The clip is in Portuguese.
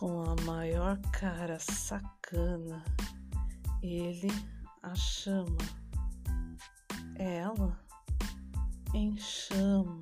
com a maior cara sacana, ele a chama. Ela em chama.